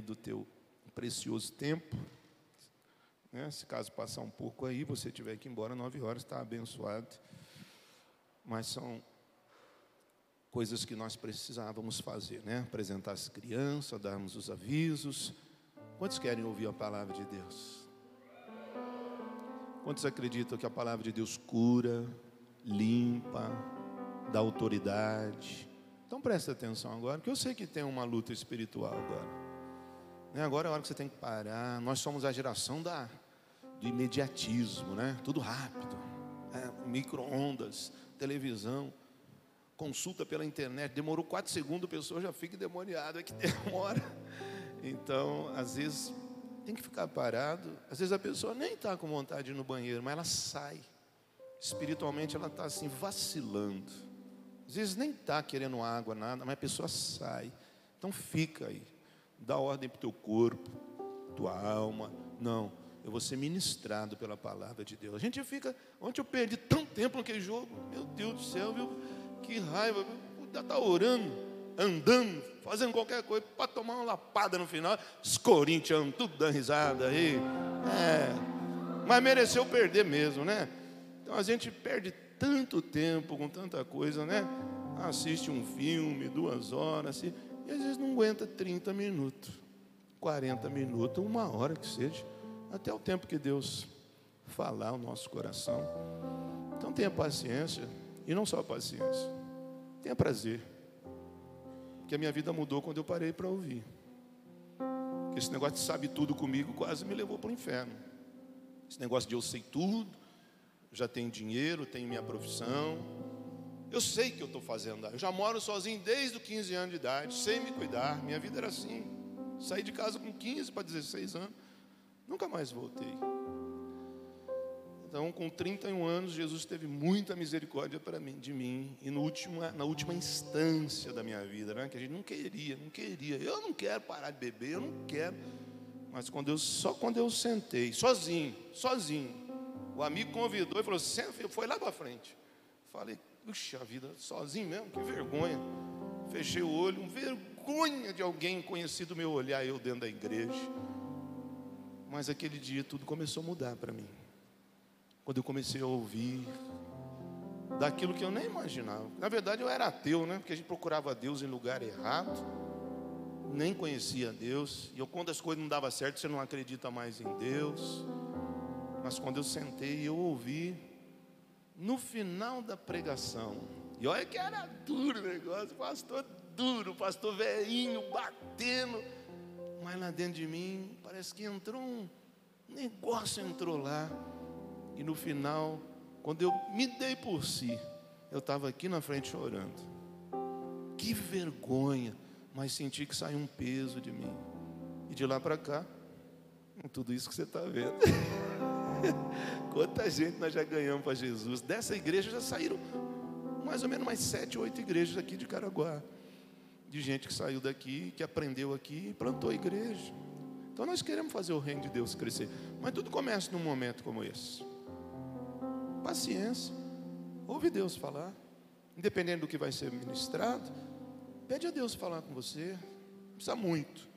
do teu precioso tempo. Né? Se caso passar um pouco aí, você tiver que ir embora nove horas, está abençoado. Mas são coisas que nós precisávamos fazer, né? Apresentar as crianças, darmos os avisos. Quantos querem ouvir a palavra de Deus? Quantos acreditam que a palavra de Deus cura, limpa, dá autoridade? Então presta atenção agora, porque eu sei que tem uma luta espiritual agora. Né? Agora é a hora que você tem que parar. Nós somos a geração da, do imediatismo, né? Tudo rápido. É, Micro-ondas, televisão consulta pela internet, demorou quatro segundos, a pessoa já fica endemoniada, é que demora. Então, às vezes, tem que ficar parado. Às vezes a pessoa nem está com vontade de ir no banheiro, mas ela sai. Espiritualmente ela está assim, vacilando. Às vezes nem está querendo água, nada, mas a pessoa sai. Então fica aí. Dá ordem para o teu corpo, tua alma. Não, eu vou ser ministrado pela palavra de Deus. A gente fica, ontem eu perdi tanto tempo naquele jogo, meu Deus do céu, viu? Que raiva, já está orando, andando, fazendo qualquer coisa para tomar uma lapada no final. Os corintianos, tudo dando risada aí. É, mas mereceu perder mesmo, né? Então a gente perde tanto tempo com tanta coisa, né? Assiste um filme, duas horas, assim, e às vezes não aguenta 30 minutos, 40 minutos, uma hora que seja, até o tempo que Deus falar o nosso coração. Então tenha paciência, e não só paciência, tenha prazer. Que a minha vida mudou quando eu parei para ouvir. Que esse negócio de sabe tudo comigo quase me levou para o inferno. Esse negócio de eu sei tudo, já tenho dinheiro, tenho minha profissão. Eu sei que eu estou fazendo. Eu já moro sozinho desde os 15 anos de idade, sem me cuidar. Minha vida era assim. Saí de casa com 15 para 16 anos. Nunca mais voltei. Então, com 31 anos, Jesus teve muita misericórdia para mim, de mim, e no na última instância da minha vida, né, que a gente não queria, não queria. Eu não quero parar de beber, eu não quero. Mas quando eu, só quando eu sentei, sozinho, sozinho, o amigo convidou e falou: Senta, foi lá para frente. Falei: Puxa vida, sozinho mesmo, que vergonha. Fechei o olho, vergonha de alguém conhecido meu olhar eu dentro da igreja. Mas aquele dia tudo começou a mudar para mim quando eu comecei a ouvir daquilo que eu nem imaginava. Na verdade, eu era ateu, né? Porque a gente procurava Deus em lugar errado, nem conhecia Deus. E eu, quando as coisas não davam certo, você não acredita mais em Deus. Mas quando eu sentei e eu ouvi, no final da pregação, e olha que era duro o negócio, pastor duro, pastor velhinho, batendo. Mas lá dentro de mim, parece que entrou um negócio, entrou lá. E no final, quando eu me dei por si, eu estava aqui na frente chorando. Que vergonha, mas senti que saiu um peso de mim. E de lá para cá, tudo isso que você está vendo. Quanta gente nós já ganhamos para Jesus. Dessa igreja já saíram mais ou menos mais sete, oito igrejas aqui de Caraguá. De gente que saiu daqui, que aprendeu aqui e plantou a igreja. Então nós queremos fazer o reino de Deus crescer. Mas tudo começa num momento como esse. Paciência. Ouve Deus falar. Independente do que vai ser ministrado, pede a Deus falar com você. Precisa muito.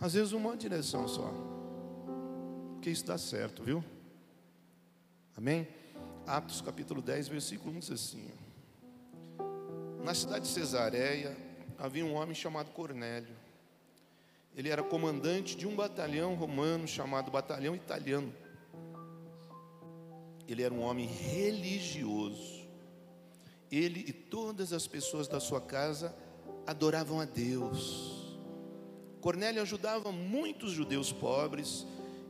Às vezes uma direção só. Porque isso dá certo, viu? Amém? Atos capítulo 10, versículo 1 diz assim: Na cidade de Cesareia havia um homem chamado Cornélio. Ele era comandante de um batalhão romano chamado Batalhão Italiano ele era um homem religioso. Ele e todas as pessoas da sua casa adoravam a Deus. Cornélio ajudava muitos judeus pobres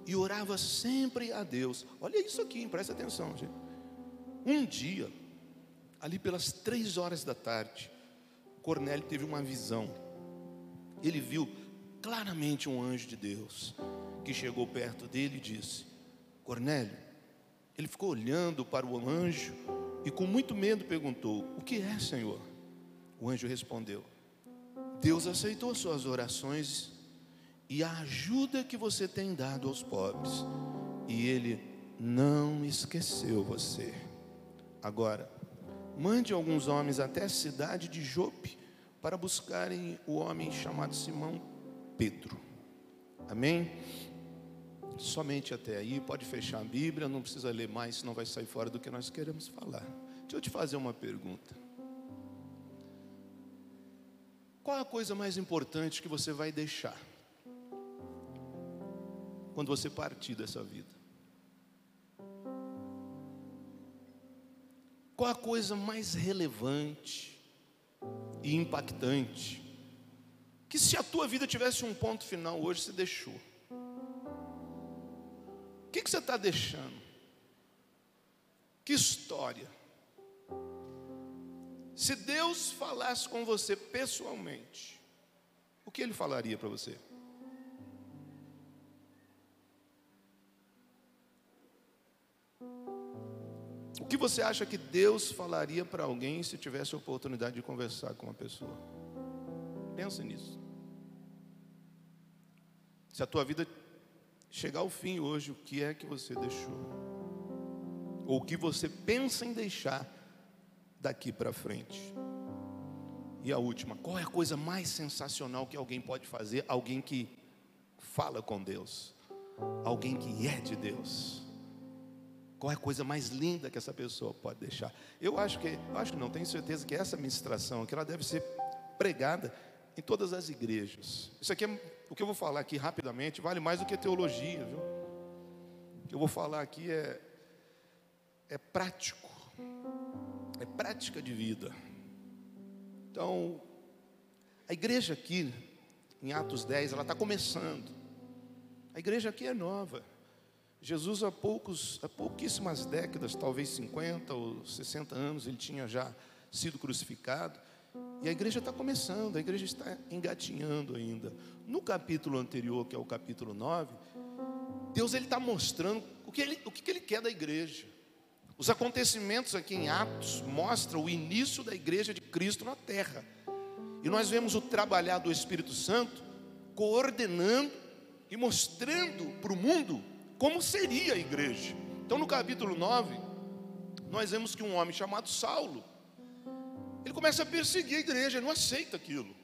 e orava sempre a Deus. Olha isso aqui, presta atenção, gente. Um dia, ali pelas três horas da tarde, Cornélio teve uma visão. Ele viu claramente um anjo de Deus que chegou perto dele e disse: Cornélio, ele ficou olhando para o anjo e com muito medo perguntou: O que é, Senhor? O anjo respondeu: Deus aceitou suas orações e a ajuda que você tem dado aos pobres, e Ele não esqueceu você. Agora, mande alguns homens até a cidade de Jope para buscarem o homem chamado Simão Pedro. Amém? Somente até aí, pode fechar a Bíblia, não precisa ler mais, senão vai sair fora do que nós queremos falar. Deixa eu te fazer uma pergunta. Qual a coisa mais importante que você vai deixar quando você partir dessa vida? Qual a coisa mais relevante e impactante que se a tua vida tivesse um ponto final hoje, você deixou? O que, que você está deixando? Que história? Se Deus falasse com você pessoalmente, o que Ele falaria para você? O que você acha que Deus falaria para alguém se tivesse a oportunidade de conversar com uma pessoa? Pensa nisso. Se a tua vida chegar ao fim hoje, o que é que você deixou? Ou o que você pensa em deixar daqui para frente. E a última, qual é a coisa mais sensacional que alguém pode fazer? Alguém que fala com Deus, alguém que é de Deus. Qual é a coisa mais linda que essa pessoa pode deixar? Eu acho que, eu acho que não, tenho certeza que essa ministração aqui ela deve ser pregada em todas as igrejas. Isso aqui é o que eu vou falar aqui rapidamente, vale mais do que teologia, viu? O que eu vou falar aqui é é prático é prática de vida. Então, a igreja aqui, em Atos 10, ela está começando. A igreja aqui é nova. Jesus, há, poucos, há pouquíssimas décadas, talvez 50 ou 60 anos, ele tinha já sido crucificado. E a igreja está começando, a igreja está engatinhando ainda. No capítulo anterior, que é o capítulo 9, Deus ele está mostrando o que ele, o que ele quer da igreja. Os acontecimentos aqui em Atos mostram o início da igreja de Cristo na terra. E nós vemos o trabalhar do Espírito Santo coordenando e mostrando para o mundo como seria a igreja. Então, no capítulo 9, nós vemos que um homem chamado Saulo, ele começa a perseguir a igreja, ele não aceita aquilo.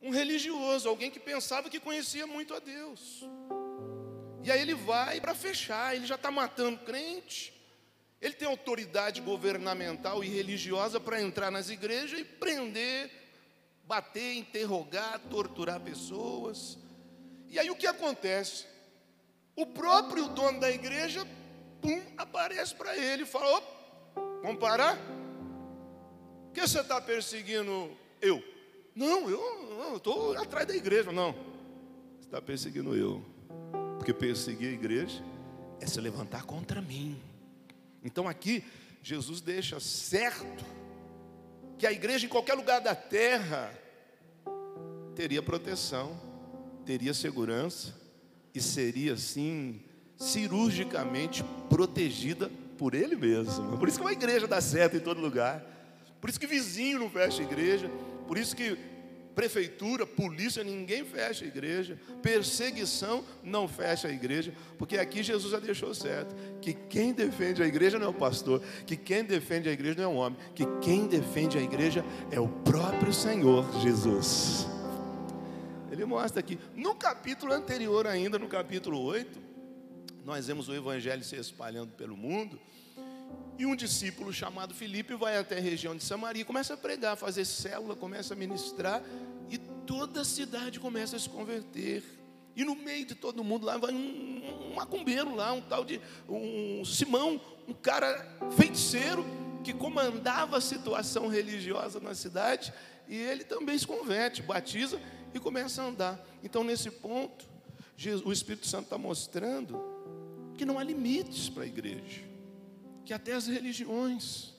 Um religioso, alguém que pensava que conhecia muito a Deus. E aí ele vai para fechar, ele já está matando crente, ele tem autoridade governamental e religiosa para entrar nas igrejas e prender, bater, interrogar, torturar pessoas. E aí o que acontece? O próprio dono da igreja, pum, aparece para ele e fala: vamos parar? Por que você está perseguindo eu? Não, eu estou atrás da igreja. Não, você está perseguindo eu. Porque perseguir a igreja é se levantar contra mim. Então aqui, Jesus deixa certo que a igreja em qualquer lugar da terra teria proteção, teria segurança e seria assim cirurgicamente protegida por ele mesmo. Por isso que uma igreja dá certo em todo lugar. Por isso que vizinho não fecha igreja. Por isso que prefeitura, polícia, ninguém fecha a igreja, perseguição não fecha a igreja, porque aqui Jesus já deixou certo: que quem defende a igreja não é o pastor, que quem defende a igreja não é um homem, que quem defende a igreja é o próprio Senhor Jesus. Ele mostra aqui, no capítulo anterior, ainda no capítulo 8, nós vemos o evangelho se espalhando pelo mundo. E um discípulo chamado Filipe vai até a região de Samaria, começa a pregar, fazer célula, começa a ministrar, e toda a cidade começa a se converter. E no meio de todo mundo lá vai um, um macumbeiro lá, um tal de um Simão, um cara feiticeiro que comandava a situação religiosa na cidade, e ele também se converte, batiza e começa a andar. Então, nesse ponto, o Espírito Santo está mostrando que não há limites para a igreja que até as religiões,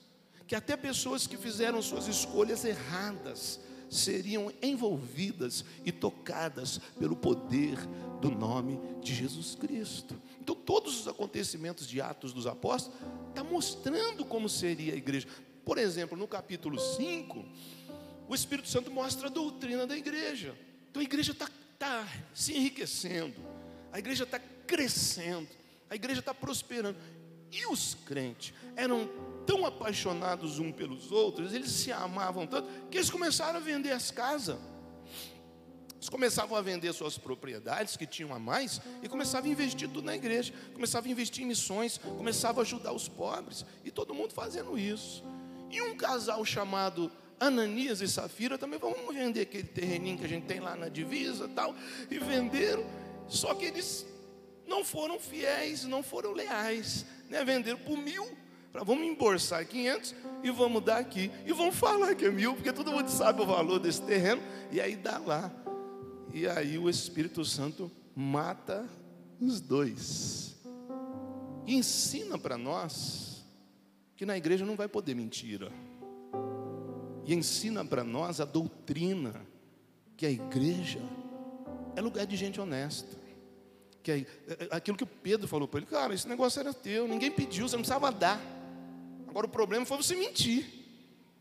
que até pessoas que fizeram suas escolhas erradas seriam envolvidas e tocadas pelo poder do nome de Jesus Cristo. Então, todos os acontecimentos de Atos dos Apóstolos está mostrando como seria a igreja. Por exemplo, no capítulo 5, o Espírito Santo mostra a doutrina da igreja. Então, a igreja está tá se enriquecendo, a igreja está crescendo, a igreja está prosperando. E os crentes eram tão apaixonados um pelos outros, eles se amavam tanto, que eles começaram a vender as casas. Eles começavam a vender suas propriedades que tinham a mais e começavam a investir tudo na igreja, começavam a investir em missões, começavam a ajudar os pobres e todo mundo fazendo isso. E um casal chamado Ananias e Safira também vamos vender aquele terreninho que a gente tem lá na divisa, tal, e venderam. Só que eles não foram fiéis, não foram leais, né? Venderam por mil vamos embolsar 500 e vamos dar aqui. E vamos falar que é mil, porque todo mundo sabe o valor desse terreno. E aí dá lá. E aí o Espírito Santo mata os dois. E ensina para nós que na igreja não vai poder mentira. E ensina para nós a doutrina que a igreja é lugar de gente honesta. Que é, é aquilo que o Pedro falou para ele, cara, esse negócio era teu, ninguém pediu, você não precisava dar. Agora o problema foi você mentir.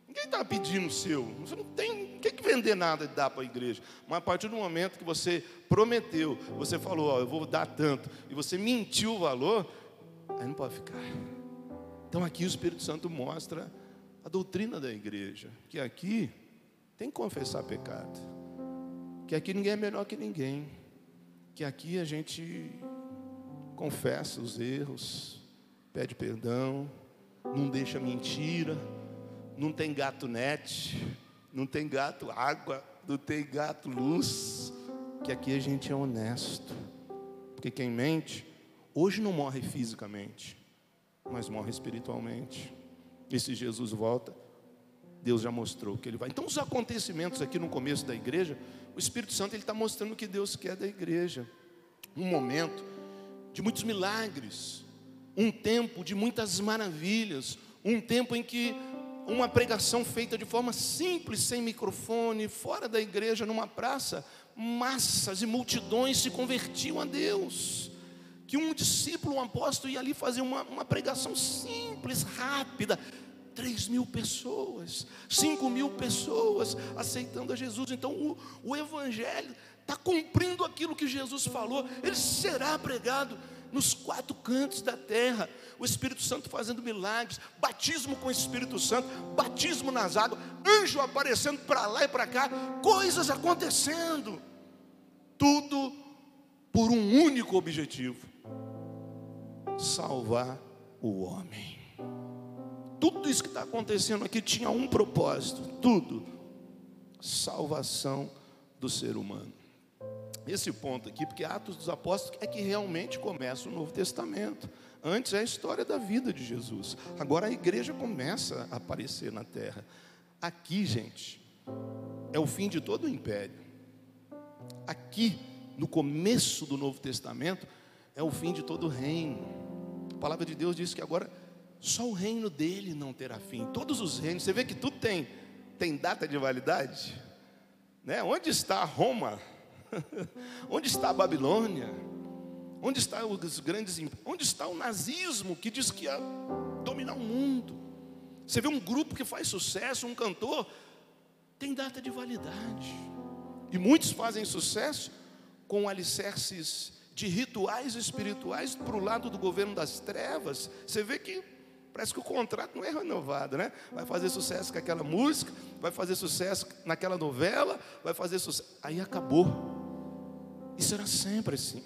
Ninguém está pedindo o seu. Você não tem, não tem que vender nada e dar para a igreja. Mas a partir do momento que você prometeu, você falou, ó, eu vou dar tanto, e você mentiu o valor, aí não pode ficar. Então aqui o Espírito Santo mostra a doutrina da igreja, que aqui tem que confessar pecado. Que aqui ninguém é melhor que ninguém. Que aqui a gente confessa os erros, pede perdão, não deixa mentira, não tem gato net, não tem gato água, não tem gato luz, que aqui a gente é honesto. Porque quem mente, hoje não morre fisicamente, mas morre espiritualmente. E se Jesus volta, Deus já mostrou que Ele vai. Então, os acontecimentos aqui no começo da igreja, o Espírito Santo ele está mostrando o que Deus quer da igreja. Um momento de muitos milagres, um tempo de muitas maravilhas, um tempo em que uma pregação feita de forma simples, sem microfone, fora da igreja, numa praça, massas e multidões se convertiam a Deus. Que um discípulo, um apóstolo, ia ali fazer uma, uma pregação simples, rápida, três mil pessoas, cinco mil pessoas aceitando a Jesus. Então o, o Evangelho está cumprindo aquilo que Jesus falou, ele será pregado nos quatro cantos da terra. O Espírito Santo fazendo milagres, batismo com o Espírito Santo, batismo nas águas, anjo aparecendo para lá e para cá, coisas acontecendo. Tudo por um único objetivo: salvar o homem. Tudo isso que está acontecendo aqui tinha um propósito: tudo, salvação do ser humano esse ponto aqui, porque Atos dos Apóstolos é que realmente começa o Novo Testamento. Antes é a história da vida de Jesus. Agora a igreja começa a aparecer na terra. Aqui, gente, é o fim de todo o império. Aqui, no começo do Novo Testamento, é o fim de todo o reino. Palavra de Deus diz que agora só o reino dele não terá fim. Todos os reinos, você vê que tudo tem, tem data de validade. Né? Onde está Roma? Onde está a Babilônia? Onde está os grandes Onde está o nazismo que diz que ia dominar o mundo? Você vê um grupo que faz sucesso, um cantor, tem data de validade. E muitos fazem sucesso com alicerces de rituais espirituais para o lado do governo das trevas. Você vê que Parece que o contrato não é renovado, né? Vai fazer sucesso com aquela música, vai fazer sucesso naquela novela, vai fazer sucesso. Aí acabou. Isso era sempre assim.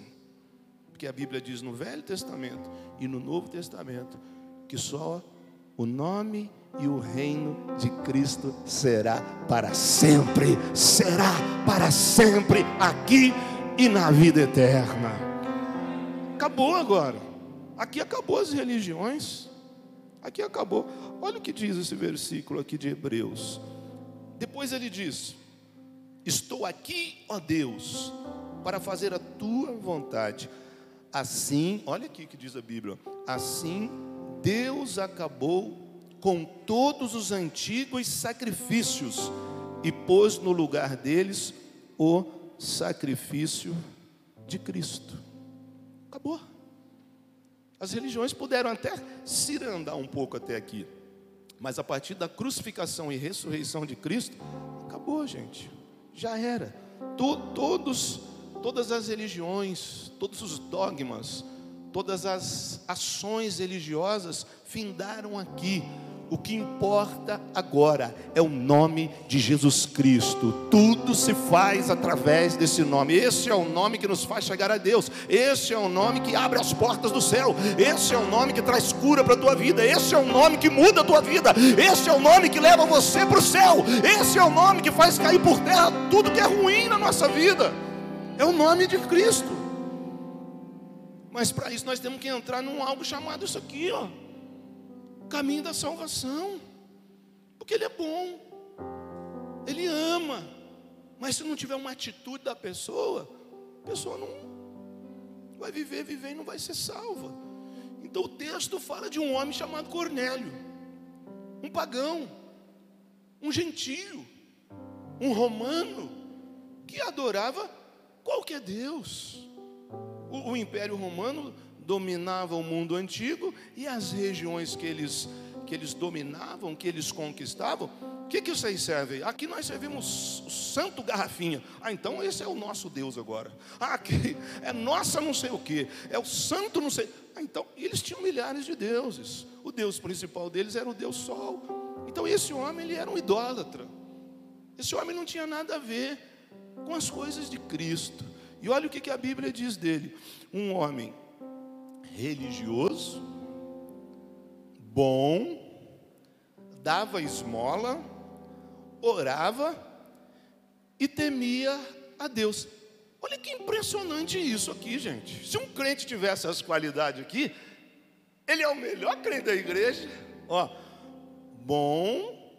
Porque a Bíblia diz no Velho Testamento e no Novo Testamento que só o nome e o reino de Cristo será para sempre, será para sempre aqui e na vida eterna. Acabou agora. Aqui acabou as religiões. Aqui acabou. Olha o que diz esse versículo aqui de Hebreus. Depois ele diz: Estou aqui, ó Deus, para fazer a tua vontade. Assim, olha aqui que diz a Bíblia: assim Deus acabou com todos os antigos sacrifícios e pôs no lugar deles o sacrifício de Cristo. Acabou. As religiões puderam até cirandar um pouco até aqui, mas a partir da crucificação e ressurreição de Cristo, acabou, gente. Já era. todos, todas as religiões, todos os dogmas, todas as ações religiosas findaram aqui, O que importa agora é o nome de Jesus Cristo. Tudo se faz através desse nome. Esse é o nome que nos faz chegar a Deus. Esse é o nome que abre as portas do céu. Esse é o nome que traz cura para a tua vida. Esse é o nome que muda a tua vida. Esse é o nome que leva você para o céu. Esse é o nome que faz cair por terra tudo que é ruim na nossa vida. É o nome de Cristo. Mas para isso nós temos que entrar num algo chamado isso aqui, ó caminho da salvação, porque Ele é bom, Ele ama, mas se não tiver uma atitude da pessoa, a pessoa não vai viver, viver e não vai ser salva. Então o texto fala de um homem chamado Cornélio, um pagão, um gentio, um romano, que adorava qualquer Deus. O, o Império Romano dominava o mundo antigo e as regiões que eles, que eles dominavam, que eles conquistavam, o que, que vocês servem? Aqui nós servimos o santo garrafinha. Ah, então esse é o nosso Deus agora. Ah, aqui é nossa não sei o que, é o santo não sei. Ah, então eles tinham milhares de deuses. O Deus principal deles era o Deus Sol. Então esse homem ele era um idólatra. Esse homem não tinha nada a ver com as coisas de Cristo. E olha o que, que a Bíblia diz dele: um homem religioso, bom, dava esmola, orava e temia a Deus. Olha que impressionante isso aqui, gente. Se um crente tivesse essas qualidades aqui, ele é o melhor crente da igreja. Ó, bom,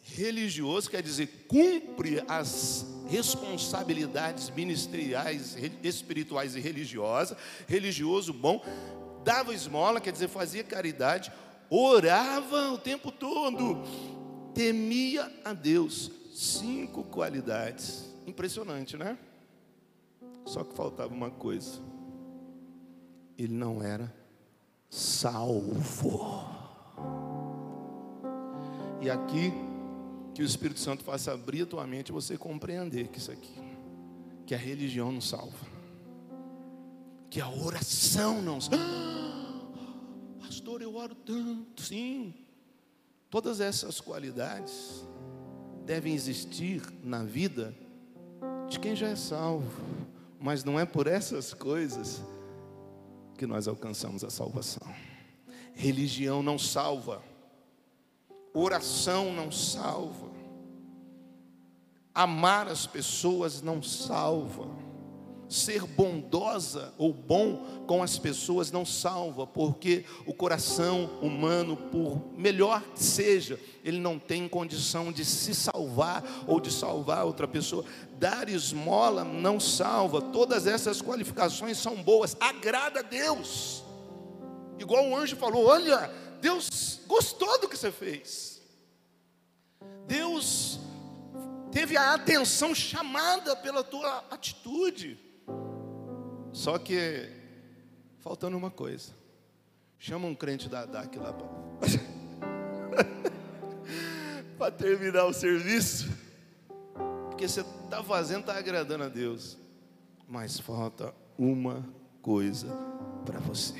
religioso quer dizer cumpre as responsabilidades ministeriais, espirituais e religiosas. Religioso bom, dava esmola, quer dizer, fazia caridade, orava o tempo todo, temia a Deus. Cinco qualidades. Impressionante, né? Só que faltava uma coisa. Ele não era salvo. E aqui que o Espírito Santo faça abrir a tua mente e você compreender que isso aqui, que a religião não salva, que a oração não salva. Ah, pastor, eu oro tanto, sim. Todas essas qualidades devem existir na vida de quem já é salvo, mas não é por essas coisas que nós alcançamos a salvação. Religião não salva. Oração não salva. Amar as pessoas não salva. Ser bondosa ou bom com as pessoas não salva, porque o coração humano, por melhor que seja, ele não tem condição de se salvar ou de salvar outra pessoa. Dar esmola não salva. Todas essas qualificações são boas, agrada a Deus. Igual o anjo falou: Olha, Deus gostou do que você fez. Deus teve a atenção chamada pela tua atitude. Só que faltando uma coisa. Chama um crente da DAC lá para terminar o serviço. Porque você está fazendo, está agradando a Deus. Mas falta uma coisa para você.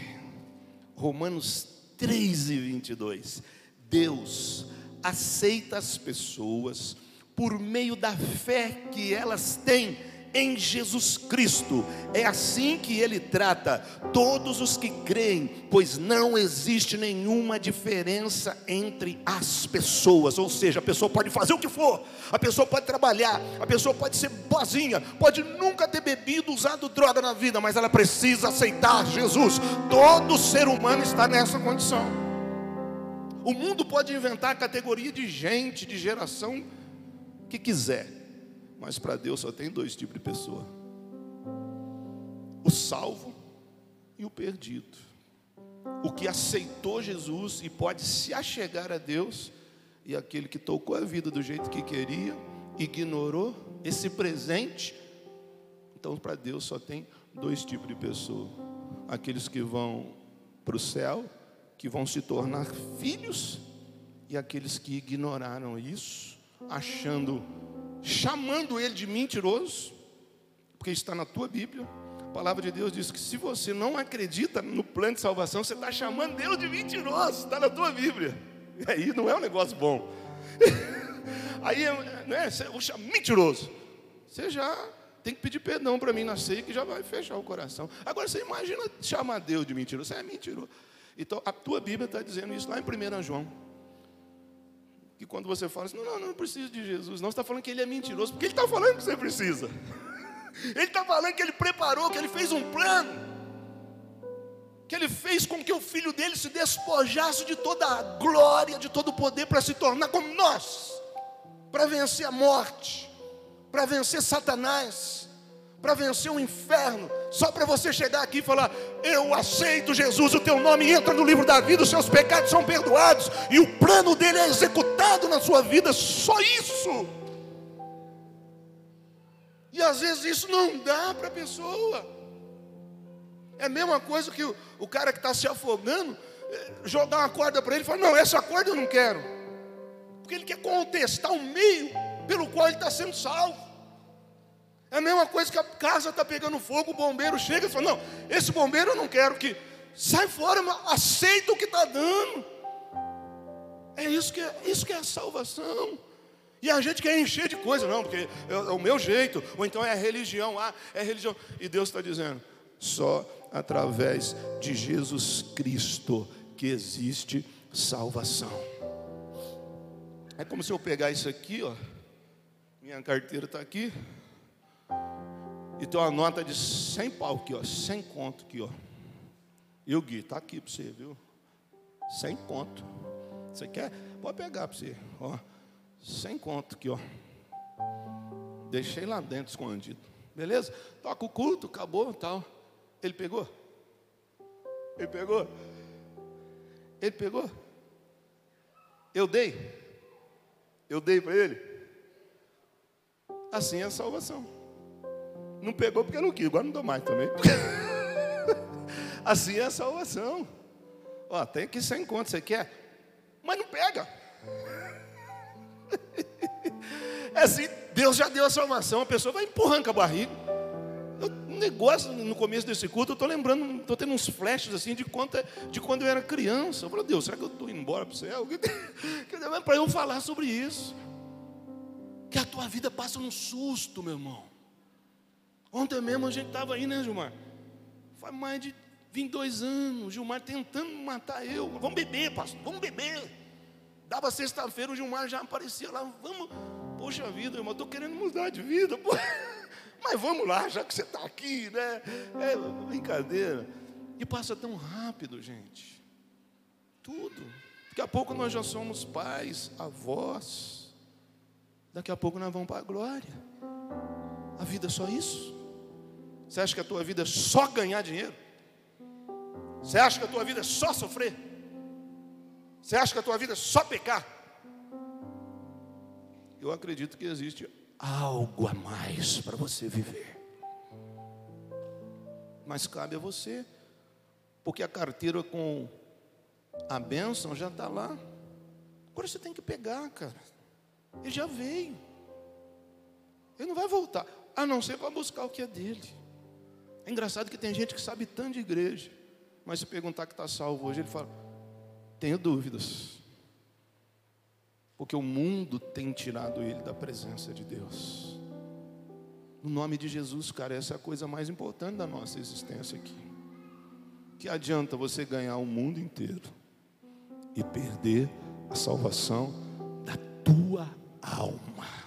Romanos 3 e 22. Deus aceita as pessoas por meio da fé que elas têm em Jesus Cristo. É assim que ele trata todos os que creem, pois não existe nenhuma diferença entre as pessoas. Ou seja, a pessoa pode fazer o que for, a pessoa pode trabalhar, a pessoa pode ser boazinha, pode nunca ter bebido, usado droga na vida, mas ela precisa aceitar Jesus. Todo ser humano está nessa condição. O mundo pode inventar a categoria de gente, de geração que quiser, mas para Deus só tem dois tipos de pessoa: o salvo e o perdido. O que aceitou Jesus e pode se achegar a Deus, e aquele que tocou a vida do jeito que queria, ignorou esse presente. Então, para Deus só tem dois tipos de pessoa: aqueles que vão para o céu, que vão se tornar filhos, e aqueles que ignoraram isso achando, chamando ele de mentiroso, porque está na tua Bíblia. A palavra de Deus diz que se você não acredita no plano de salvação, você está chamando Deus de mentiroso, está na tua Bíblia. Aí não é um negócio bom. Aí, né, você, vou mentiroso. Você já tem que pedir perdão para mim na ceia, que já vai fechar o coração. Agora, você imagina chamar Deus de mentiroso. Você é mentiroso. Então, a tua Bíblia está dizendo isso lá em 1 João. Que quando você fala assim, não, não, não preciso de Jesus, não, você está falando que ele é mentiroso, porque ele está falando que você precisa. Ele está falando que ele preparou, que ele fez um plano que ele fez com que o filho dele se despojasse de toda a glória, de todo o poder, para se tornar como nós, para vencer a morte, para vencer Satanás, para vencer o inferno, só para você chegar aqui e falar: Eu aceito Jesus, o teu nome entra no livro da vida, os seus pecados são perdoados, e o plano dele é executado na sua vida, só isso. E às vezes isso não dá para a pessoa. É a mesma coisa que o, o cara que está se afogando, eh, jogar uma corda para ele e falar: Não, essa corda eu não quero. Porque ele quer contestar o meio pelo qual ele está sendo salvo. É a mesma coisa que a casa está pegando fogo, o bombeiro chega e fala: Não, esse bombeiro eu não quero, que sai fora, aceita o que está dando. É isso que é, isso que é a salvação. E a gente quer encher de coisa, não, porque é, é o meu jeito, ou então é a religião, ah, é religião. E Deus está dizendo: só através de Jesus Cristo que existe salvação. É como se eu pegar isso aqui, ó. Minha carteira está aqui. E tem uma nota de 100 pau aqui, ó. 100 conto aqui, ó. E o Gui, está aqui para você, viu? 100 conto. Você quer? Pode pegar para você, ó. 100 conto aqui, ó. Deixei lá dentro escondido. Beleza? Toca o culto, acabou tal. Ele pegou? Ele pegou? Ele pegou? Eu dei? Eu dei para ele? Assim é a salvação. Não pegou porque eu não quis, agora não dou mais também. assim é a salvação. Ó, tem aqui sem conta, você quer? Mas não pega. É assim, Deus já deu a salvação, a pessoa vai empurrando com a barriga um negócio no começo desse culto, eu estou lembrando, estou tendo uns flashes assim de, quanto, é, de quando eu era criança. Eu falei, Deus, será que eu estou indo embora para o céu? para eu falar sobre isso. Que a tua vida passa num susto, meu irmão. Ontem mesmo a gente estava aí, né, Gilmar? Faz mais de 22 anos, Gilmar tentando matar eu. Vamos beber, pastor, vamos beber. Dava sexta-feira, o Gilmar já aparecia lá, vamos. Poxa vida, irmão, estou querendo mudar de vida. Mas vamos lá, já que você está aqui, né? É brincadeira. E passa tão rápido, gente. Tudo. Daqui a pouco nós já somos pais, avós. Daqui a pouco nós vamos para a glória. A vida é só isso? Você acha que a tua vida é só ganhar dinheiro? Você acha que a tua vida é só sofrer? Você acha que a tua vida é só pecar? Eu acredito que existe algo a mais para você viver. Mas cabe a você, porque a carteira com a bênção já está lá. Agora você tem que pegar, cara. Ele já veio. Ele não vai voltar, a não ser para buscar o que é dele. É engraçado que tem gente que sabe tanto de igreja, mas se perguntar que está salvo hoje, ele fala: tenho dúvidas. Porque o mundo tem tirado ele da presença de Deus. No nome de Jesus, cara, essa é a coisa mais importante da nossa existência aqui. Que adianta você ganhar o mundo inteiro e perder a salvação da tua alma?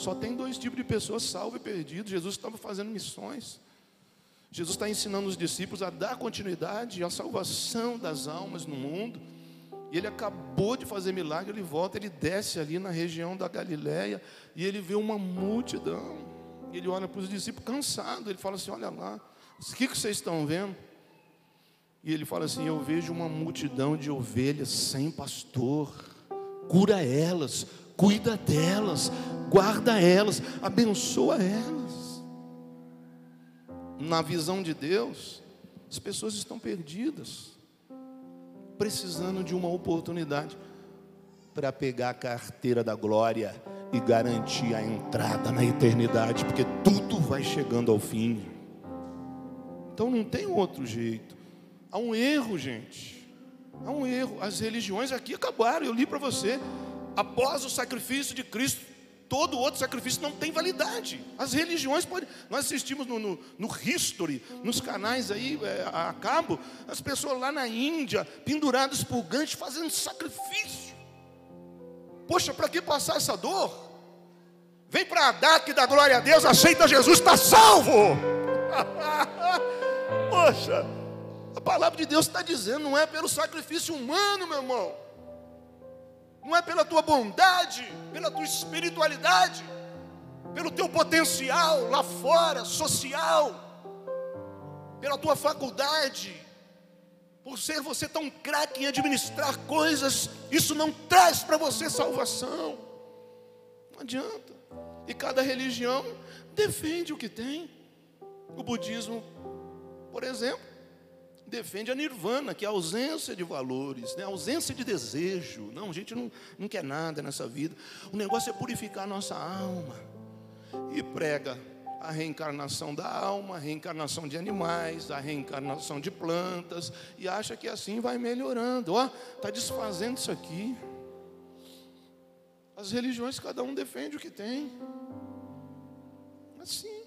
Só tem dois tipos de pessoas salvas e perdidas. Jesus estava fazendo missões. Jesus está ensinando os discípulos a dar continuidade à salvação das almas no mundo. E ele acabou de fazer milagre, ele volta, ele desce ali na região da Galiléia e ele vê uma multidão. Ele olha para os discípulos cansado, ele fala assim: "Olha lá, o que, que vocês estão vendo?" E ele fala assim: "Eu vejo uma multidão de ovelhas sem pastor. Cura elas, cuida delas, guarda elas, abençoa elas." Na visão de Deus, as pessoas estão perdidas precisando de uma oportunidade para pegar a carteira da glória e garantir a entrada na eternidade, porque tudo vai chegando ao fim. Então não tem outro jeito. Há um erro, gente. É um erro. As religiões aqui acabaram. Eu li para você. Após o sacrifício de Cristo, todo outro sacrifício não tem validade. As religiões podem. Nós assistimos no, no, no History, nos canais aí é, a cabo, as pessoas lá na Índia, penduradas por gancho, fazendo sacrifício. Poxa, para que passar essa dor? Vem para dar que dá glória a Deus, aceita Jesus, está salvo. Poxa, a palavra de Deus está dizendo, não é pelo sacrifício humano, meu irmão não é pela tua bondade, pela tua espiritualidade, pelo teu potencial lá fora, social, pela tua faculdade, por ser você tão craque em administrar coisas, isso não traz para você salvação. Não adianta. E cada religião defende o que tem. O budismo, por exemplo, defende a nirvana, que é a ausência de valores, né? a ausência de desejo. Não, a gente não, não quer nada nessa vida. O negócio é purificar a nossa alma. E prega a reencarnação da alma, a reencarnação de animais, a reencarnação de plantas, e acha que assim vai melhorando. Ó, está desfazendo isso aqui. As religiões, cada um defende o que tem. Assim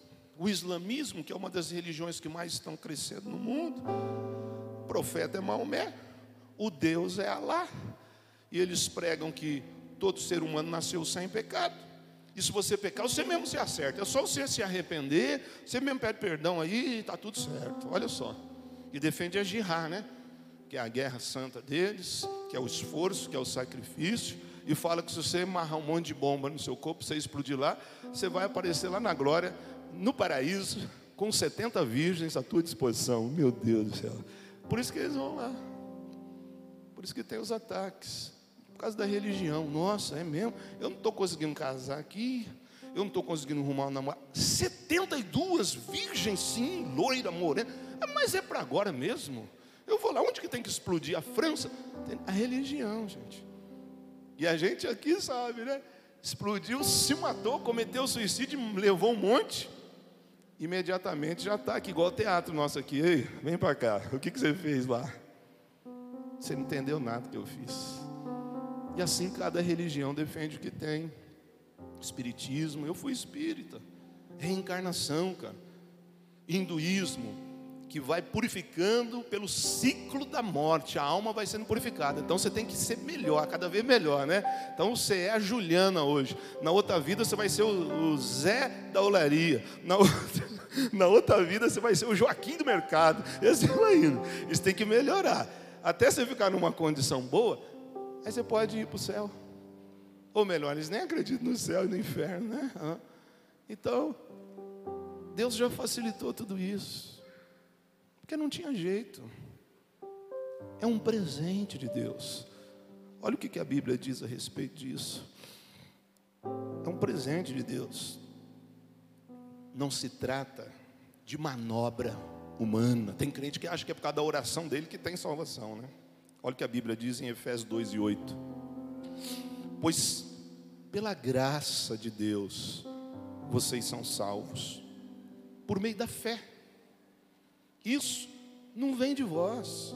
o islamismo, que é uma das religiões que mais estão crescendo no mundo, o profeta é Maomé, o Deus é Alá. E eles pregam que todo ser humano nasceu sem pecado. E se você pecar, você mesmo se acerta. É só você se arrepender, você mesmo pede perdão aí está tudo certo. Olha só. E defende a jihad, né? Que é a guerra santa deles, que é o esforço, que é o sacrifício. E fala que se você amarrar um monte de bomba no seu corpo, você explodir lá, você vai aparecer lá na glória no paraíso, com 70 virgens à tua disposição. Meu Deus do céu. Por isso que eles vão lá. Por isso que tem os ataques. Por causa da religião. Nossa, é mesmo? Eu não estou conseguindo casar aqui. Eu não estou conseguindo arrumar um namorado. 72 virgens, sim, loira, morena. Ah, mas é para agora mesmo. Eu vou lá, onde que tem que explodir? A França? A religião, gente. E a gente aqui sabe, né? Explodiu, se matou, cometeu suicídio, levou um monte imediatamente já está aqui, igual o teatro nosso aqui. Ei, vem para cá. O que, que você fez lá? Você não entendeu nada que eu fiz. E assim cada religião defende o que tem. Espiritismo, eu fui espírita. Reencarnação, cara. Hinduísmo, que vai purificando pelo ciclo da morte. A alma vai sendo purificada. Então você tem que ser melhor, cada vez melhor, né? Então você é a Juliana hoje. Na outra vida você vai ser o, Zé da olaria. Na outra, na outra vida você vai ser o Joaquim do mercado. E assim vai indo. Isso tem que melhorar. Até você ficar numa condição boa, aí você pode ir para o céu. Ou melhor, eles nem acreditam no céu e no inferno, né? Então, Deus já facilitou tudo isso. Porque não tinha jeito. É um presente de Deus. Olha o que a Bíblia diz a respeito disso. É um presente de Deus. Não se trata de manobra humana. Tem crente que acha que é por causa da oração dele que tem salvação, né? Olha o que a Bíblia diz em Efésios 2 e 8. Pois pela graça de Deus vocês são salvos por meio da fé. Isso não vem de vós,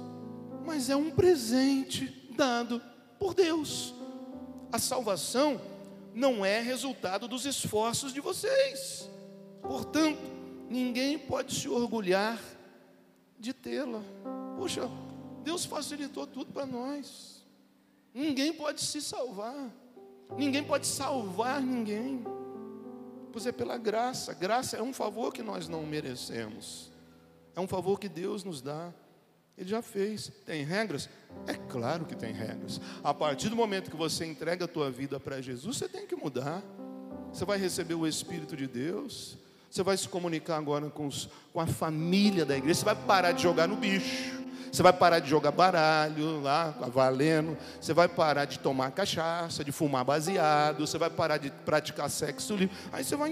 mas é um presente dado por Deus. A salvação não é resultado dos esforços de vocês. Portanto, ninguém pode se orgulhar de tê-la. Poxa, Deus facilitou tudo para nós. Ninguém pode se salvar. Ninguém pode salvar ninguém. Pois é pela graça. Graça é um favor que nós não merecemos. É um favor que Deus nos dá. Ele já fez. Tem regras? É claro que tem regras. A partir do momento que você entrega a tua vida para Jesus, você tem que mudar. Você vai receber o Espírito de Deus. Você vai se comunicar agora com, os, com a família da igreja. Você vai parar de jogar no bicho. Você vai parar de jogar baralho lá, valendo. Você vai parar de tomar cachaça, de fumar baseado. Você vai parar de praticar sexo livre. Aí você vai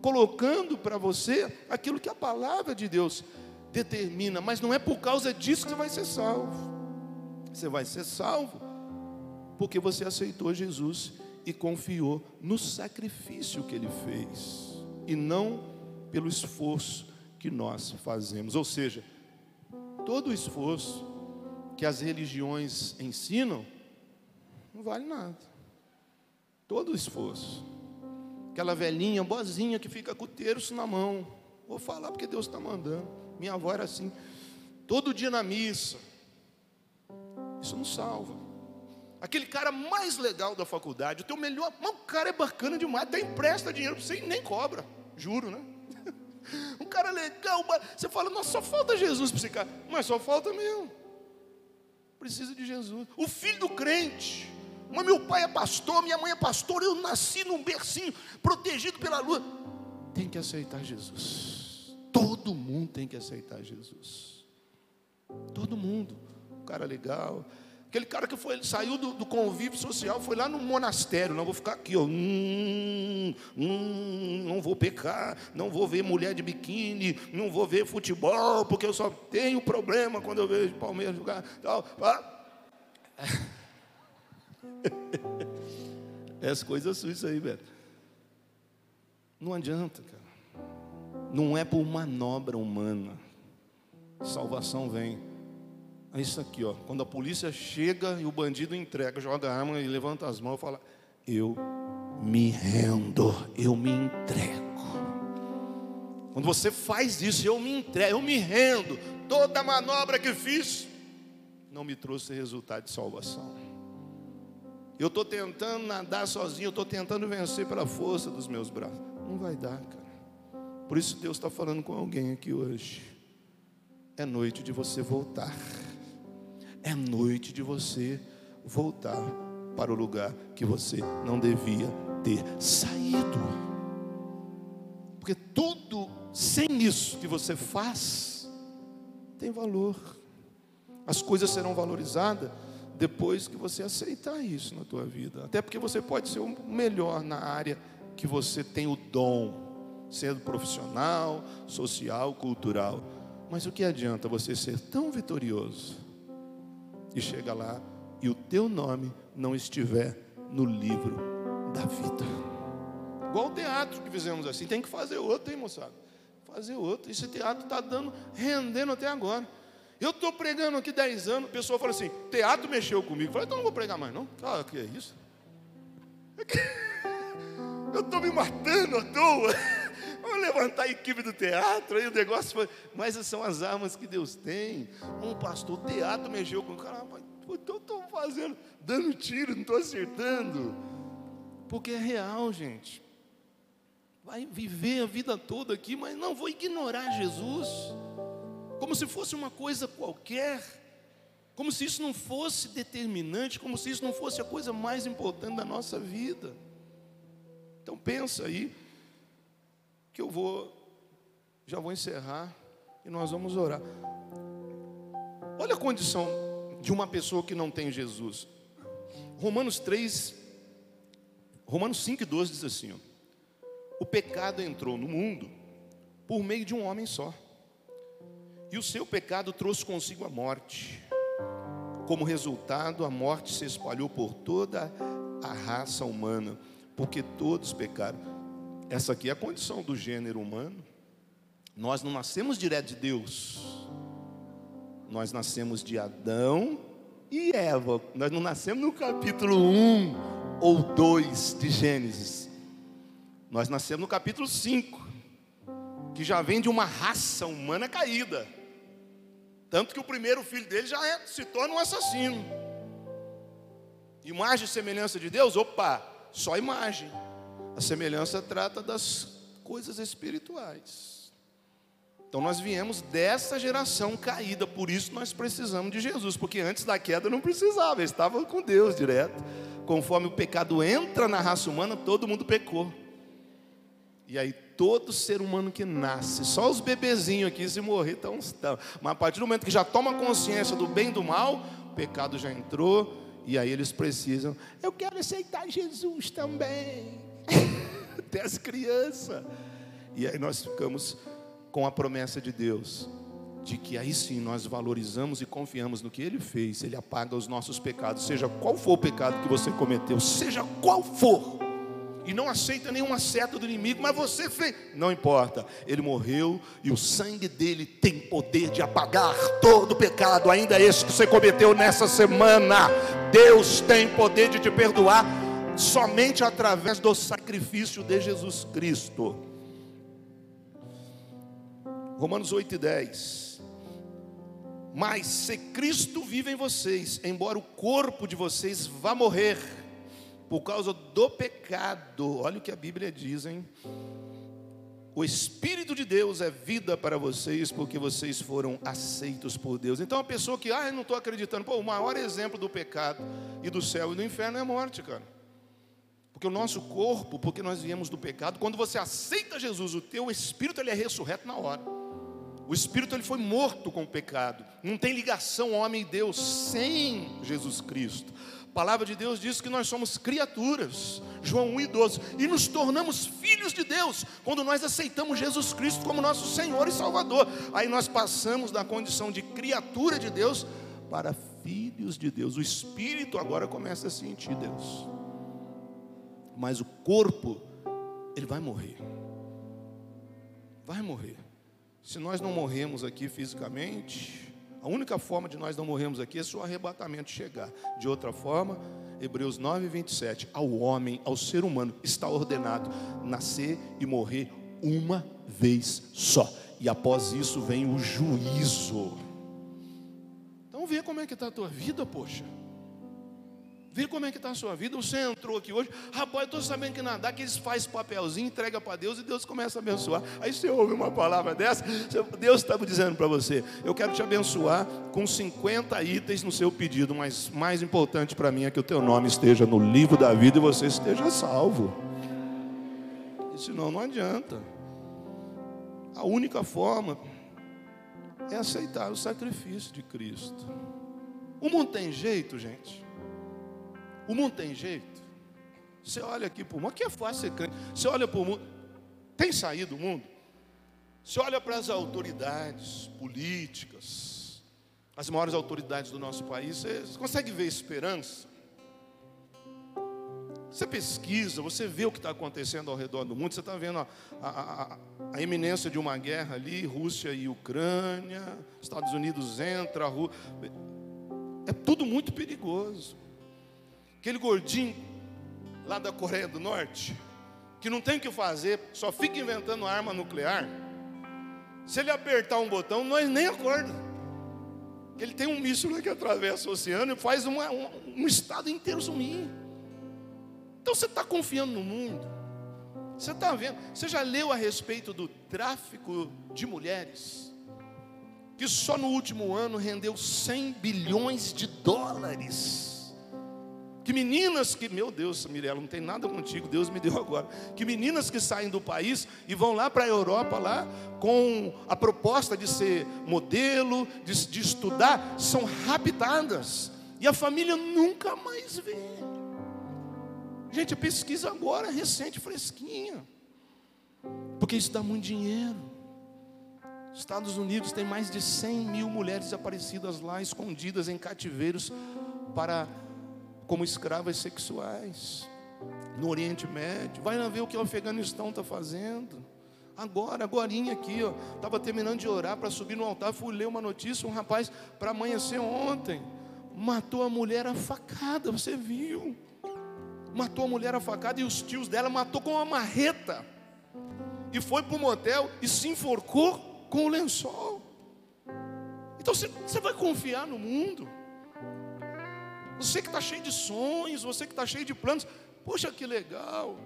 colocando para você aquilo que a palavra de Deus determina, mas não é por causa disso que você vai ser salvo. Você vai ser salvo porque você aceitou Jesus e confiou no sacrifício que ele fez e não pelo esforço que nós fazemos. Ou seja, todo o esforço que as religiões ensinam, não vale nada. Todo o esforço. Aquela velhinha boazinha que fica com o terço na mão. Vou falar porque Deus está mandando. Minha avó era assim. Todo dia na missa. Isso não salva. Aquele cara mais legal da faculdade, o teu melhor, mas o cara é bacana demais, até empresta dinheiro para você e nem cobra, juro, né? Um cara legal, você fala, nossa, só falta Jesus para esse cara, mas só falta mesmo. Precisa de Jesus. O filho do crente, mas meu pai é pastor, minha mãe é pastor, eu nasci num bercinho, protegido pela lua. Tem que aceitar Jesus. Todo mundo tem que aceitar Jesus. Todo mundo. Um cara legal. Aquele cara que foi, saiu do, do, convívio social, foi lá no monastério. Não vou ficar aqui, ó. Hum, hum, não vou pecar, não vou ver mulher de biquíni, não vou ver futebol, porque eu só tenho problema quando eu vejo Palmeiras jogar. Tal. Essas coisas sujas aí, velho. Não adianta, cara. Não é por manobra humana. Salvação vem. É isso aqui, ó. Quando a polícia chega e o bandido entrega, joga a arma e levanta as mãos e fala: Eu me rendo, eu me entrego. Quando você faz isso, eu me entrego, eu me rendo. Toda manobra que fiz não me trouxe resultado de salvação. Eu estou tentando nadar sozinho, eu estou tentando vencer pela força dos meus braços. Não vai dar, cara. Por isso Deus está falando com alguém aqui hoje. É noite de você voltar. É noite de você voltar para o lugar que você não devia ter saído. Porque tudo sem isso que você faz tem valor. As coisas serão valorizadas depois que você aceitar isso na tua vida. Até porque você pode ser o melhor na área que você tem o dom, sendo profissional, social, cultural. Mas o que adianta você ser tão vitorioso e chega lá e o teu nome não estiver no livro da vida? Igual o teatro que fizemos assim, tem que fazer outro, hein, moçada? Fazer outro. Esse teatro está dando, rendendo até agora. Eu estou pregando aqui 10 anos, o pessoal fala assim, teatro mexeu comigo. Eu falei, então não vou pregar mais, não. Ah, que é isso? Eu estou me matando à toa. Vamos levantar a equipe do teatro, aí o negócio foi. Mas são as armas que Deus tem. Um pastor, teatro mexeu com o cara, então estou fazendo, dando tiro, não estou acertando. Porque é real, gente. Vai viver a vida toda aqui, mas não vou ignorar Jesus como se fosse uma coisa qualquer, como se isso não fosse determinante, como se isso não fosse a coisa mais importante da nossa vida. Então pensa aí que eu vou já vou encerrar e nós vamos orar. Olha a condição de uma pessoa que não tem Jesus. Romanos 3 Romanos 5 e 12 diz assim: ó, O pecado entrou no mundo por meio de um homem só. E o seu pecado trouxe consigo a morte. Como resultado, a morte se espalhou por toda a raça humana, porque todos pecaram. Essa aqui é a condição do gênero humano. Nós não nascemos direto de Deus. Nós nascemos de Adão e Eva. Nós não nascemos no capítulo 1 ou 2 de Gênesis. Nós nascemos no capítulo 5, que já vem de uma raça humana caída. Tanto que o primeiro filho dele já é, se torna um assassino. Imagem e semelhança de Deus? Opa, só imagem. A semelhança trata das coisas espirituais. Então nós viemos dessa geração caída, por isso nós precisamos de Jesus, porque antes da queda não precisava, estava com Deus direto. Conforme o pecado entra na raça humana, todo mundo pecou. E aí todo ser humano que nasce, só os bebezinhos aqui se morrer estão. Mas a partir do momento que já toma consciência do bem e do mal, o pecado já entrou e aí eles precisam. Eu quero aceitar Jesus também. Até as crianças. E aí nós ficamos com a promessa de Deus de que aí sim nós valorizamos e confiamos no que Ele fez, Ele apaga os nossos pecados, seja qual for o pecado que você cometeu, seja qual for, e não aceita nenhuma seta do inimigo, mas você fez. Não importa, ele morreu e o sangue dele tem poder de apagar todo o pecado, ainda esse que você cometeu nessa semana. Deus tem poder de te perdoar somente através do sacrifício de Jesus Cristo. Romanos 8 e 10. Mas se Cristo vive em vocês, embora o corpo de vocês vá morrer, por causa do pecado. Olha o que a Bíblia diz, hein? O Espírito de Deus é vida para vocês, porque vocês foram aceitos por Deus. Então, a pessoa que, ah, eu não estou acreditando, pô, o maior exemplo do pecado e do céu e do inferno é a morte, cara. Porque o nosso corpo, porque nós viemos do pecado, quando você aceita Jesus, o teu espírito ele é ressurreto na hora. O espírito ele foi morto com o pecado. Não tem ligação homem e Deus sem Jesus Cristo. A palavra de Deus diz que nós somos criaturas, João 1 e 12, e nos tornamos filhos de Deus quando nós aceitamos Jesus Cristo como nosso Senhor e Salvador. Aí nós passamos da condição de criatura de Deus para filhos de Deus. O espírito agora começa a sentir Deus, mas o corpo, ele vai morrer. Vai morrer. Se nós não morremos aqui fisicamente, a única forma de nós não morrermos aqui é se o arrebatamento chegar. De outra forma, Hebreus 9, 27, ao homem, ao ser humano, está ordenado nascer e morrer uma vez só. E após isso vem o juízo. Então vê como é que está a tua vida, poxa. Vê como é que está a sua vida. Você entrou aqui hoje, rapaz, eu estou sabendo que nadar, que eles fazem papelzinho, entrega para Deus e Deus começa a abençoar. Aí você ouve uma palavra dessa, Deus estava dizendo para você: Eu quero te abençoar com 50 itens no seu pedido, mas mais importante para mim é que o teu nome esteja no livro da vida e você esteja salvo. E senão não adianta. A única forma é aceitar o sacrifício de Cristo. O mundo tem jeito, gente. O mundo tem jeito. Você olha aqui para o mundo, que é fácil ser crente. Você olha para o mundo, tem saído do mundo? Você olha para as autoridades políticas, as maiores autoridades do nosso país, você consegue ver esperança? Você pesquisa, você vê o que está acontecendo ao redor do mundo, você está vendo a, a, a, a, iminência de uma guerra ali, Rússia e Ucrânia, Estados Unidos entra, Rú... é tudo muito perigoso. Aquele gordinho lá da Coreia do Norte, que não tem o que fazer, só fica inventando arma nuclear. Se ele apertar um botão, nós nem acorda. Ele tem um míssil que atravessa o oceano e faz uma, um, um estado inteiro sumir. Então você está confiando no mundo. Você está vendo? Você já leu a respeito do tráfico de mulheres? Que só no último ano rendeu 100 bilhões de dólares. Que meninas que, meu Deus, Mirella, não tem nada contigo, Deus me deu agora. Que meninas que saem do país e vão lá para a Europa, lá, com a proposta de ser modelo, de, de estudar, são raptadas. E a família nunca mais vê. Gente, pesquisa agora, recente, fresquinha. Porque isso dá muito dinheiro. Estados Unidos tem mais de 100 mil mulheres desaparecidas lá, escondidas em cativeiros para como escravas sexuais no Oriente Médio. Vai lá ver o que o Afeganistão está fazendo. Agora, agora aqui, ó, estava terminando de orar para subir no altar, fui ler uma notícia, um rapaz para amanhecer ontem, matou a mulher a facada, você viu? Matou a mulher a facada e os tios dela matou com uma marreta. E foi para o motel e se enforcou com o lençol. Então você, você vai confiar no mundo? Você que está cheio de sonhos, você que está cheio de planos. Poxa, que legal.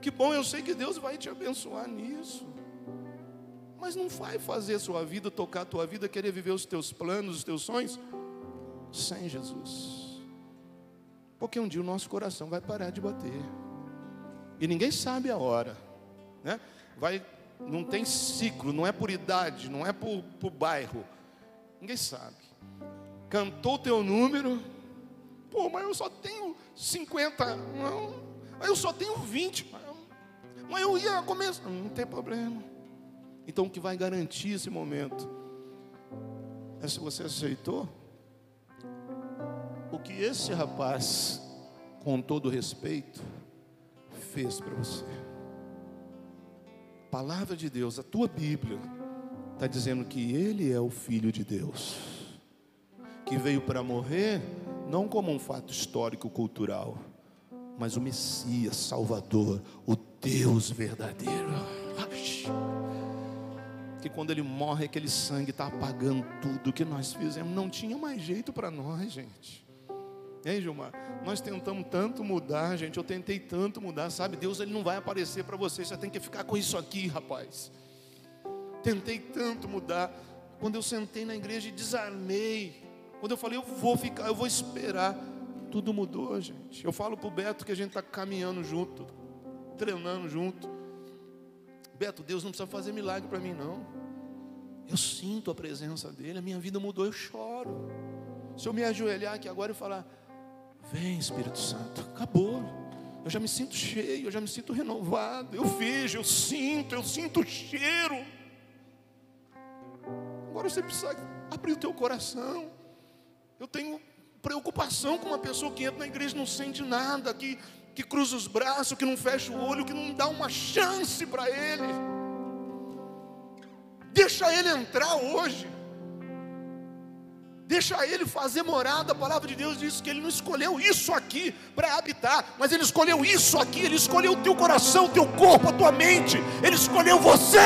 Que bom, eu sei que Deus vai te abençoar nisso. Mas não vai fazer a sua vida, tocar a tua vida, querer viver os teus planos, os teus sonhos, sem Jesus. Porque um dia o nosso coração vai parar de bater. E ninguém sabe a hora. Né? Vai, não tem ciclo, não é por idade, não é por, por bairro. Ninguém sabe. Cantou o teu número, Pô, mas eu só tenho 50. Não, mas eu só tenho 20. Mas eu ia começar. Não tem problema. Então o que vai garantir esse momento é se você aceitou o que esse rapaz, com todo respeito, fez para você. A palavra de Deus, a tua Bíblia, está dizendo que Ele é o Filho de Deus, que veio para morrer, não como um fato histórico cultural, mas o Messias, Salvador, o Deus verdadeiro. Que quando Ele morre, aquele sangue está apagando tudo que nós fizemos, não tinha mais jeito para nós, gente. Hein, Gilmar? Nós tentamos tanto mudar, gente. Eu tentei tanto mudar, sabe? Deus ele não vai aparecer para você. Você tem que ficar com isso aqui, rapaz. Tentei tanto mudar. Quando eu sentei na igreja e desarmei. Quando eu falei, eu vou ficar, eu vou esperar. Tudo mudou, gente. Eu falo para o Beto que a gente está caminhando junto, treinando junto. Beto, Deus não precisa fazer milagre para mim, não. Eu sinto a presença dele, a minha vida mudou, eu choro. Se eu me ajoelhar aqui agora e falar, Vem, Espírito Santo, acabou. Eu já me sinto cheio, eu já me sinto renovado. Eu vejo, eu sinto, eu sinto o cheiro. Agora você precisa abrir o teu coração. Preocupação com uma pessoa que entra na igreja e não sente nada, que, que cruza os braços, que não fecha o olho, que não dá uma chance para ele. Deixa ele entrar hoje. Deixa ele fazer morada. A palavra de Deus diz que ele não escolheu isso aqui para habitar, mas ele escolheu isso aqui. Ele escolheu o teu coração, o teu corpo, a tua mente. Ele escolheu você.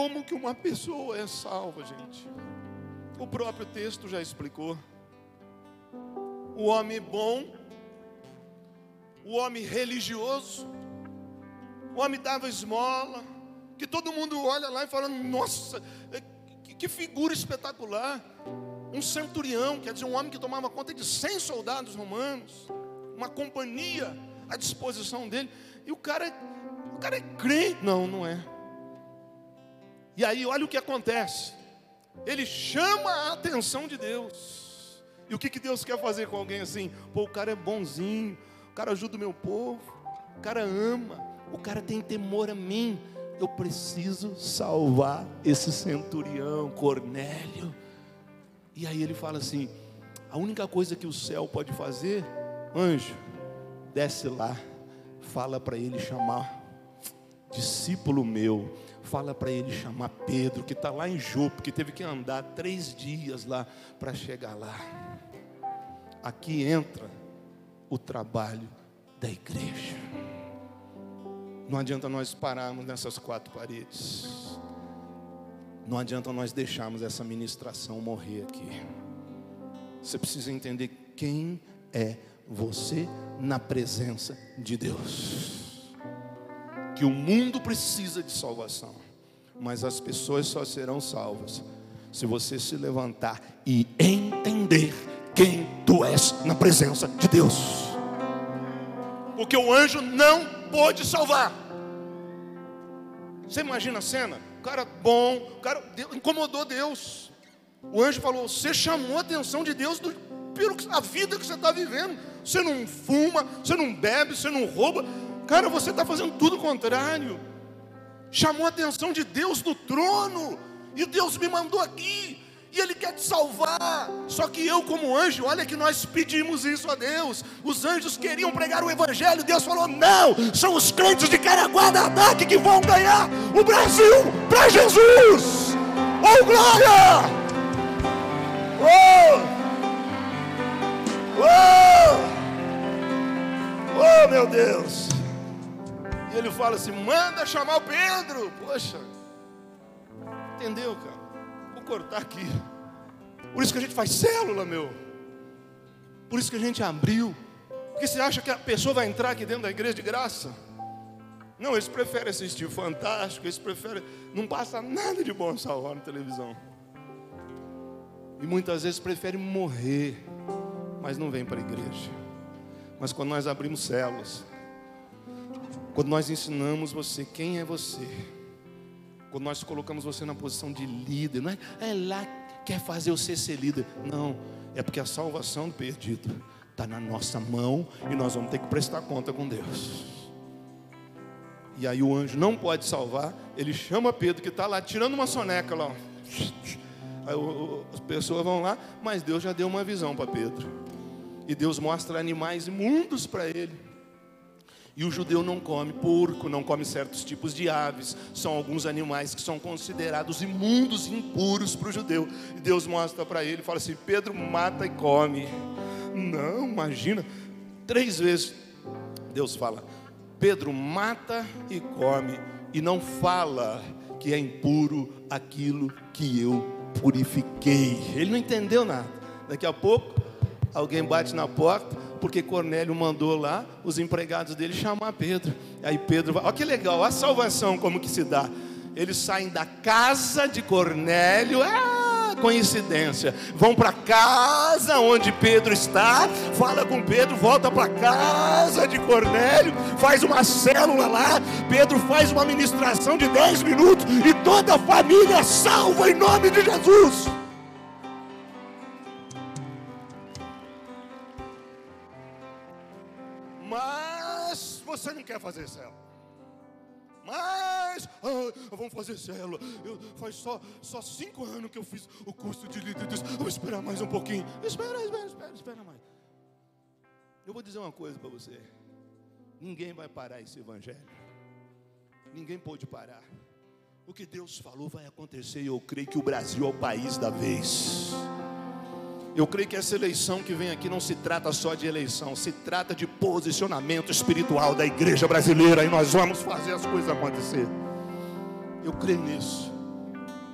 Como que uma pessoa é salva, gente? O próprio texto já explicou o homem bom, o homem religioso, o homem dava esmola, que todo mundo olha lá e fala: nossa, é, que figura espetacular. Um centurião, quer dizer, um homem que tomava conta de 100 soldados romanos, uma companhia à disposição dele, e o cara, o cara é crente. Não, não é. E aí, olha o que acontece. Ele chama a atenção de Deus. E o que, que Deus quer fazer com alguém assim? Pô, o cara é bonzinho, o cara ajuda o meu povo, o cara ama, o cara tem temor a mim. Eu preciso salvar esse centurião, Cornélio. E aí ele fala assim: a única coisa que o céu pode fazer, anjo, desce lá, fala para ele chamar discípulo meu, fala para ele chamar Pedro, que está lá em Jope, que teve que andar três dias lá para chegar lá aqui entra o trabalho da igreja. Não adianta nós pararmos nessas quatro paredes. Não adianta nós deixarmos essa ministração morrer aqui. Você precisa entender quem é você na presença de Deus. Que o mundo precisa de salvação, mas as pessoas só serão salvas se você se levantar e entender quem tu és na presença de Deus. Porque o anjo não pôde salvar. Você imagina a cena? O cara bom, o cara incomodou Deus. O anjo falou: Você chamou a atenção de Deus do, pelo a vida que você está vivendo. Você não fuma, você não bebe, você não rouba. Cara, você está fazendo tudo o contrário. Chamou a atenção de Deus do trono. E Deus me mandou aqui e Ele quer te salvar. Só que eu, como anjo, olha que nós pedimos isso a Deus. Os anjos queriam pregar o Evangelho, Deus falou: não, são os crentes de Caraguá da Ataque que vão ganhar o Brasil para Jesus. Oh, glória! Oh! Oh! Oh, meu Deus! E ele fala assim: manda chamar o Pedro. Poxa, entendeu, cara? cortar aqui. Por isso que a gente faz célula, meu. Por isso que a gente abriu. Porque você acha que a pessoa vai entrar aqui dentro da igreja de graça? Não, eles preferem assistir o Fantástico, eles preferem. Não passa nada de bom essa hora na televisão. E muitas vezes preferem morrer, mas não vêm para a igreja. Mas quando nós abrimos células, quando nós ensinamos você quem é você, quando nós colocamos você na posição de líder, não é, é lá quer fazer você ser líder. Não, é porque a salvação do perdido está na nossa mão e nós vamos ter que prestar conta com Deus. E aí o anjo não pode salvar, ele chama Pedro, que está lá tirando uma soneca lá. Aí as pessoas vão lá, mas Deus já deu uma visão para Pedro. E Deus mostra animais imundos para ele. E o judeu não come porco, não come certos tipos de aves. São alguns animais que são considerados imundos e impuros para o judeu. E Deus mostra para ele, fala assim: Pedro mata e come. Não, imagina. Três vezes Deus fala: Pedro mata e come. E não fala que é impuro aquilo que eu purifiquei. Ele não entendeu nada. Daqui a pouco, alguém bate na porta porque Cornélio mandou lá os empregados dele chamar Pedro. Aí Pedro vai, olha que legal, a salvação como que se dá. Eles saem da casa de Cornélio, ah, coincidência. Vão para casa onde Pedro está, fala com Pedro, volta para casa de Cornélio, faz uma célula lá. Pedro faz uma ministração de 10 minutos e toda a família salva em nome de Jesus. Você não quer fazer célula. Mas, ah, vamos fazer célula. Eu, faz só, só cinco anos que eu fiz o curso de líder. Vou esperar mais um pouquinho. Espera, espera, espera, espera mais. Eu vou dizer uma coisa para você. Ninguém vai parar esse evangelho. Ninguém pode parar. O que Deus falou vai acontecer e eu creio que o Brasil é o país da vez. Eu creio que essa eleição que vem aqui não se trata só de eleição, se trata de posicionamento espiritual da igreja brasileira e nós vamos fazer as coisas acontecer. Eu creio nisso.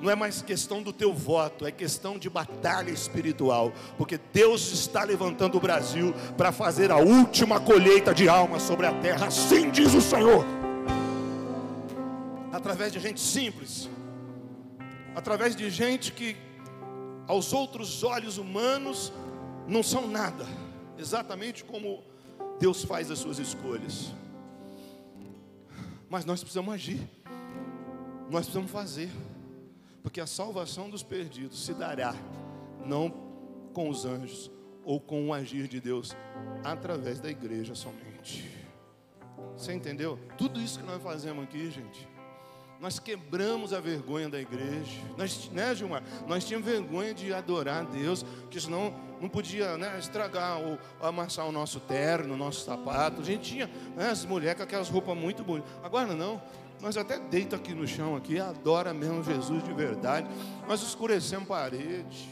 Não é mais questão do teu voto, é questão de batalha espiritual, porque Deus está levantando o Brasil para fazer a última colheita de almas sobre a terra, assim diz o Senhor. Através de gente simples, através de gente que aos outros olhos humanos, não são nada, exatamente como Deus faz as suas escolhas. Mas nós precisamos agir, nós precisamos fazer, porque a salvação dos perdidos se dará, não com os anjos ou com o agir de Deus, através da igreja somente. Você entendeu? Tudo isso que nós fazemos aqui, gente nós quebramos a vergonha da igreja. Nós, né, Gilmar? Nós tínhamos vergonha de adorar a Deus, porque senão não podia né, estragar ou amassar o nosso terno, o nosso sapato. A gente tinha né, as mulheres com aquelas roupas muito bonitas. Agora não. Nós até deita aqui no chão aqui, adora mesmo Jesus de verdade. Nós escurecemos parede.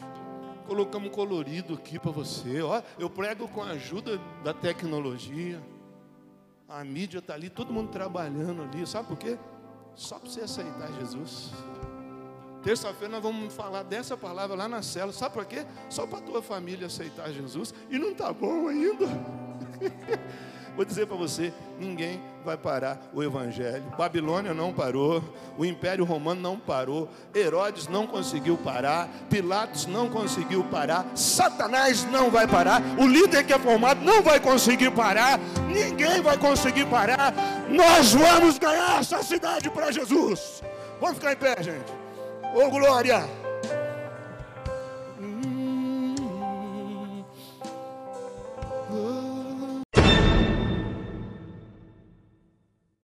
Colocamos colorido aqui para você. Ó, eu prego com a ajuda da tecnologia. A mídia está ali, todo mundo trabalhando ali. Sabe por quê? Só para você aceitar Jesus. Terça-feira nós vamos falar dessa palavra lá na cela. Sabe por quê? Só para a tua família aceitar Jesus. E não está bom ainda. Vou dizer para você: ninguém vai parar o Evangelho. Babilônia não parou, o Império Romano não parou, Herodes não conseguiu parar, Pilatos não conseguiu parar, Satanás não vai parar, o líder que é formado não vai conseguir parar, ninguém vai conseguir parar. Nós vamos ganhar essa cidade para Jesus. Vamos ficar em pé, gente. Ô glória!